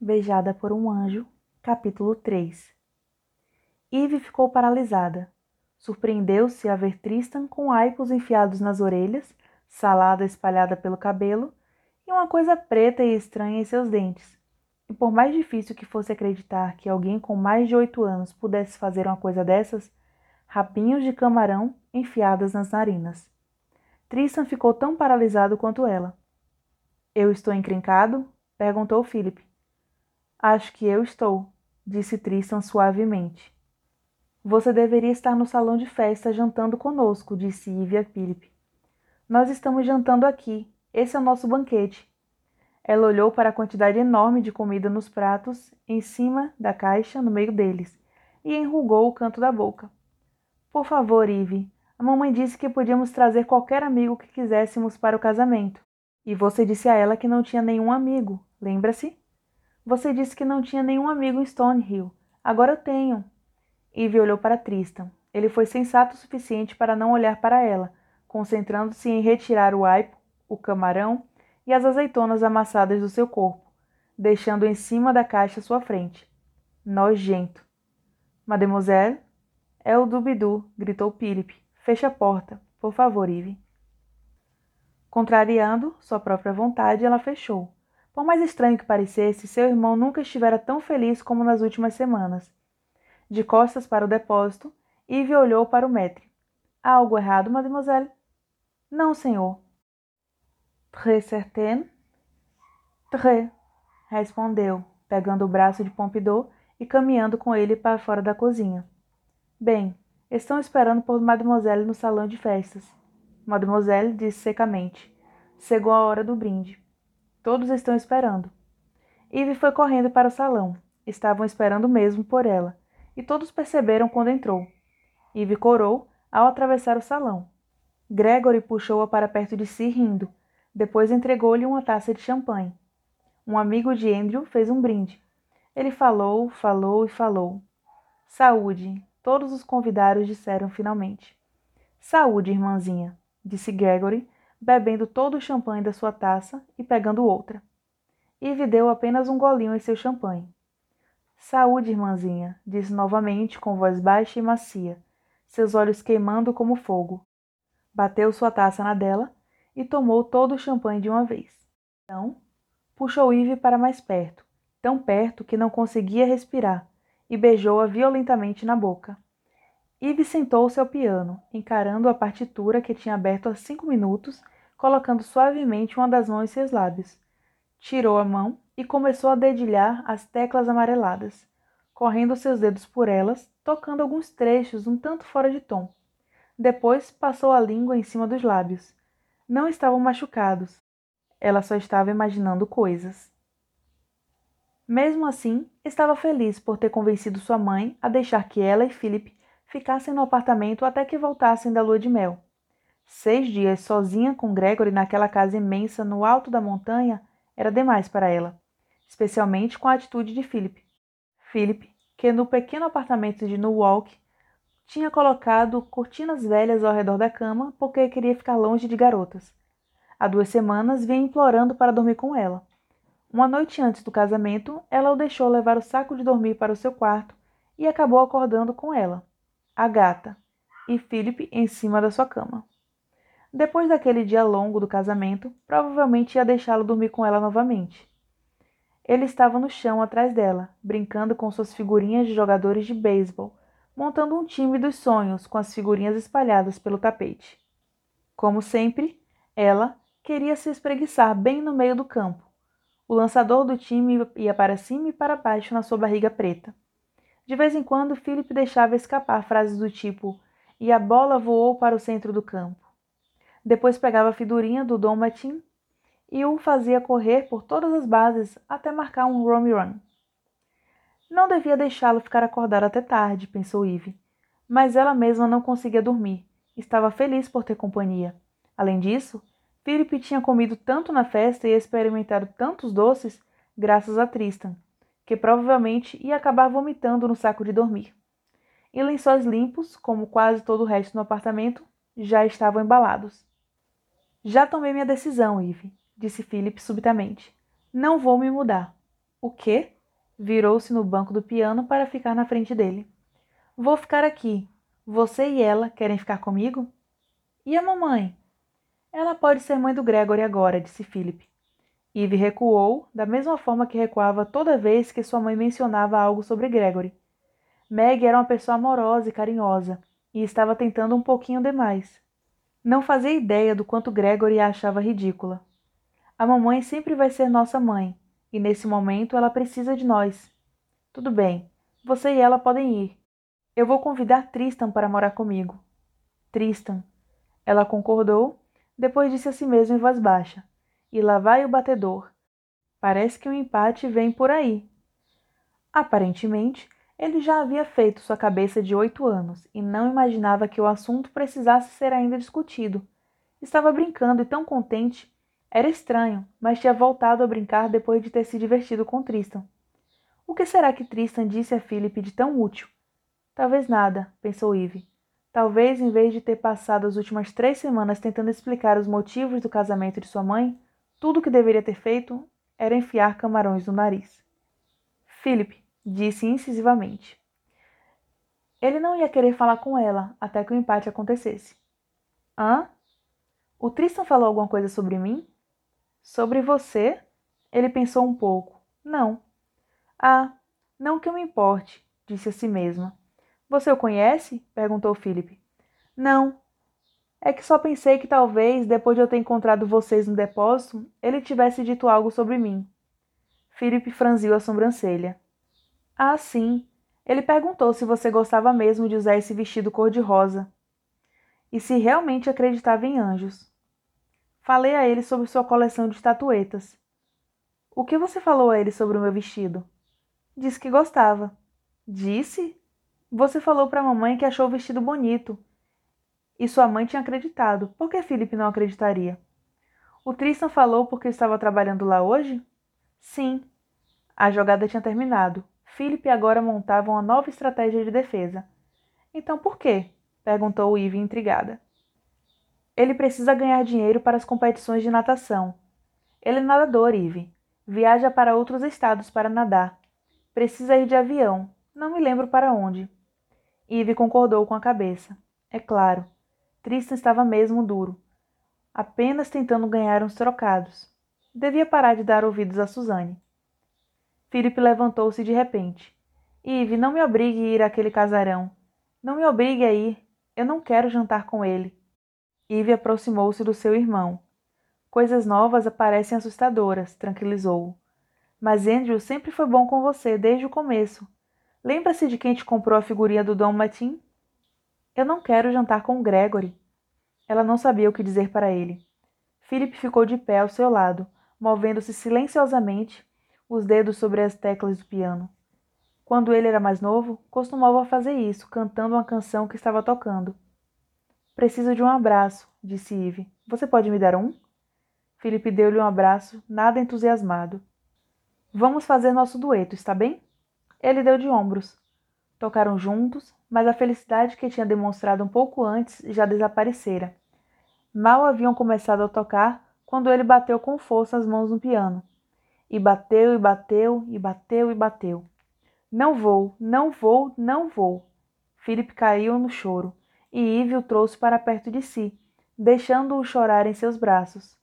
Beijada por um Anjo, capítulo 3 Eve ficou paralisada. Surpreendeu-se a ver Tristan com aipos enfiados nas orelhas, salada espalhada pelo cabelo e uma coisa preta e estranha em seus dentes. E por mais difícil que fosse acreditar que alguém com mais de oito anos pudesse fazer uma coisa dessas, rapinhos de camarão enfiadas nas narinas. Tristan ficou tão paralisado quanto ela. Eu estou encrencado? perguntou Philip. Acho que eu estou, disse Tristan suavemente. Você deveria estar no salão de festa jantando conosco, disse Ivy a Philip. Nós estamos jantando aqui. Esse é o nosso banquete. Ela olhou para a quantidade enorme de comida nos pratos, em cima da caixa, no meio deles, e enrugou o canto da boca. Por favor, Ivy, a mamãe disse que podíamos trazer qualquer amigo que quiséssemos para o casamento. E você disse a ela que não tinha nenhum amigo, lembra-se? Você disse que não tinha nenhum amigo em Stonehill. Agora eu tenho. Eve olhou para Tristan. Ele foi sensato o suficiente para não olhar para ela, concentrando-se em retirar o aipo, o camarão e as azeitonas amassadas do seu corpo, deixando em cima da caixa à sua frente. Nojento. Mademoiselle? É o Dubidu, gritou Philip. Feche a porta, por favor, Eve. Contrariando sua própria vontade, ela fechou. Por mais estranho que parecesse, seu irmão nunca estivera tão feliz como nas últimas semanas. De costas para o depósito, Eve olhou para o maître. Há algo errado, mademoiselle? Não, senhor. Très certain? Très, respondeu, pegando o braço de Pompidou e caminhando com ele para fora da cozinha. Bem, Estão esperando por Mademoiselle no salão de festas. Mademoiselle disse secamente. Chegou a hora do brinde. Todos estão esperando. Eve foi correndo para o salão. Estavam esperando mesmo por ela, e todos perceberam quando entrou. Eve corou ao atravessar o salão. Gregory puxou-a para perto de si, rindo. Depois entregou-lhe uma taça de champanhe. Um amigo de Andrew fez um brinde. Ele falou, falou e falou. Saúde, Todos os convidados disseram finalmente. Saúde, irmãzinha, disse Gregory, bebendo todo o champanhe da sua taça e pegando outra. Eve deu apenas um golinho em seu champanhe. Saúde, irmãzinha, disse novamente com voz baixa e macia, seus olhos queimando como fogo. Bateu sua taça na dela e tomou todo o champanhe de uma vez. Então, puxou Eve para mais perto, tão perto que não conseguia respirar, e beijou-a violentamente na boca. Yves sentou-se ao piano, encarando a partitura que tinha aberto há cinco minutos, colocando suavemente uma das mãos em seus lábios. Tirou a mão e começou a dedilhar as teclas amareladas, correndo seus dedos por elas, tocando alguns trechos um tanto fora de tom. Depois passou a língua em cima dos lábios. Não estavam machucados. Ela só estava imaginando coisas. Mesmo assim, estava feliz por ter convencido sua mãe a deixar que ela e Philip ficassem no apartamento até que voltassem da lua de mel. Seis dias sozinha com Gregory naquela casa imensa no alto da montanha era demais para ela, especialmente com a atitude de Philip. Philip, que no pequeno apartamento de Newark tinha colocado cortinas velhas ao redor da cama porque queria ficar longe de garotas. Há duas semanas vinha implorando para dormir com ela. Uma noite antes do casamento, ela o deixou levar o saco de dormir para o seu quarto e acabou acordando com ela, a gata, e Philip em cima da sua cama. Depois daquele dia longo do casamento, provavelmente ia deixá-lo dormir com ela novamente. Ele estava no chão atrás dela, brincando com suas figurinhas de jogadores de beisebol, montando um time dos sonhos com as figurinhas espalhadas pelo tapete. Como sempre, ela queria se espreguiçar bem no meio do campo, o lançador do time ia para cima e para baixo na sua barriga preta. De vez em quando, Philip deixava escapar frases do tipo: e a bola voou para o centro do campo. Depois pegava a figurinha do Dom Matin e o fazia correr por todas as bases até marcar um home run. Não devia deixá-lo ficar acordado até tarde, pensou Eve, mas ela mesma não conseguia dormir. Estava feliz por ter companhia. Além disso, Philip tinha comido tanto na festa e experimentado tantos doces graças a Tristan, que provavelmente ia acabar vomitando no saco de dormir. E lençóis limpos, como quase todo o resto no apartamento, já estavam embalados. Já tomei minha decisão, Eve, disse Philip subitamente. Não vou me mudar. O quê? Virou-se no banco do piano para ficar na frente dele. Vou ficar aqui. Você e ela querem ficar comigo? E a mamãe? Ela pode ser mãe do Gregory agora, disse Philip. Eve recuou, da mesma forma que recuava toda vez que sua mãe mencionava algo sobre Gregory. Meg era uma pessoa amorosa e carinhosa, e estava tentando um pouquinho demais. Não fazia ideia do quanto Gregory a achava ridícula. A mamãe sempre vai ser nossa mãe, e nesse momento ela precisa de nós. Tudo bem, você e ela podem ir. Eu vou convidar Tristan para morar comigo. Tristan. Ela concordou, depois disse a si mesma em voz baixa. E lá vai o batedor. Parece que o um empate vem por aí. Aparentemente, ele já havia feito sua cabeça de oito anos e não imaginava que o assunto precisasse ser ainda discutido. Estava brincando e tão contente. Era estranho, mas tinha voltado a brincar depois de ter se divertido com Tristan. O que será que Tristan disse a Philip de tão útil? Talvez nada, pensou Eve. Talvez, em vez de ter passado as últimas três semanas tentando explicar os motivos do casamento de sua mãe, tudo o que deveria ter feito era enfiar camarões no nariz. Philip, disse incisivamente. Ele não ia querer falar com ela até que o empate acontecesse. Hã? O Tristan falou alguma coisa sobre mim? Sobre você? Ele pensou um pouco. Não. Ah, não que eu me importe, disse a si mesma. Você o conhece? perguntou Philip. Não. É que só pensei que talvez, depois de eu ter encontrado vocês no depósito, ele tivesse dito algo sobre mim. Philip franziu a sobrancelha. Ah, sim. Ele perguntou se você gostava mesmo de usar esse vestido cor-de-rosa. E se realmente acreditava em anjos. Falei a ele sobre sua coleção de estatuetas. O que você falou a ele sobre o meu vestido? Disse que gostava. Disse? Você falou para a mamãe que achou o vestido bonito. E sua mãe tinha acreditado. Por que Felipe não acreditaria? O Tristan falou porque estava trabalhando lá hoje? Sim. A jogada tinha terminado. Philip agora montava uma nova estratégia de defesa. Então por quê? perguntou Eve intrigada. Ele precisa ganhar dinheiro para as competições de natação. Ele é nadador, Eve. Viaja para outros estados para nadar. Precisa ir de avião. Não me lembro para onde. Eve concordou com a cabeça. É claro. Tristan estava mesmo duro, apenas tentando ganhar uns trocados. Devia parar de dar ouvidos a Suzane. Philip levantou-se de repente. Ive, não me obrigue a ir àquele casarão. Não me obrigue a ir. Eu não quero jantar com ele. Ive aproximou-se do seu irmão. Coisas novas aparecem assustadoras, tranquilizou-o. Mas Andrew sempre foi bom com você, desde o começo. Lembra-se de quem te comprou a figurinha do Dom Matin? Eu não quero jantar com Gregory. Ela não sabia o que dizer para ele. Philip ficou de pé ao seu lado, movendo-se silenciosamente os dedos sobre as teclas do piano. Quando ele era mais novo, costumava fazer isso, cantando uma canção que estava tocando. Preciso de um abraço, disse Eve. Você pode me dar um? Felipe deu-lhe um abraço, nada entusiasmado. Vamos fazer nosso dueto, está bem? Ele deu de ombros. Tocaram juntos, mas a felicidade que tinha demonstrado um pouco antes já desaparecera. Mal haviam começado a tocar quando ele bateu com força as mãos no piano. E bateu, e bateu, e bateu, e bateu. Não vou, não vou, não vou. Philip caiu no choro, e Eve o trouxe para perto de si, deixando-o chorar em seus braços.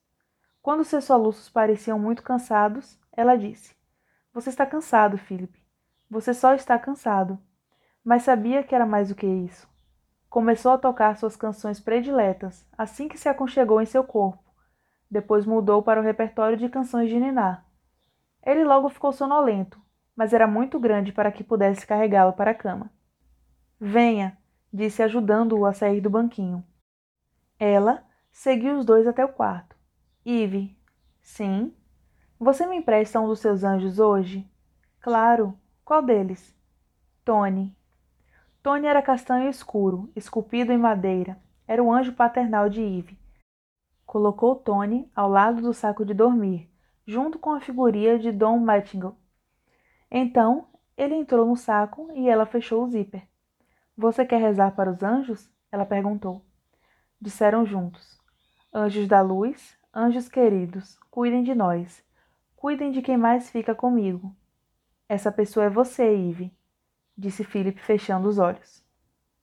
Quando seus soluços pareciam muito cansados, ela disse: Você está cansado, Philip. Você só está cansado. Mas sabia que era mais do que isso. Começou a tocar suas canções prediletas assim que se aconchegou em seu corpo. Depois mudou para o repertório de canções de Niná. Ele logo ficou sonolento, mas era muito grande para que pudesse carregá-lo para a cama. Venha, disse ajudando-o a sair do banquinho. Ela seguiu os dois até o quarto. Ive, sim? Você me empresta um dos seus anjos hoje? Claro. Qual deles? Tony. Tony era castanho escuro, esculpido em madeira. Era o anjo paternal de Eve. Colocou Tony ao lado do saco de dormir, junto com a figurinha de Dom Mattingly. Então, ele entrou no saco e ela fechou o zíper. Você quer rezar para os anjos? Ela perguntou. Disseram juntos: Anjos da luz, anjos queridos, cuidem de nós. Cuidem de quem mais fica comigo. Essa pessoa é você, Eve, disse Philip, fechando os olhos.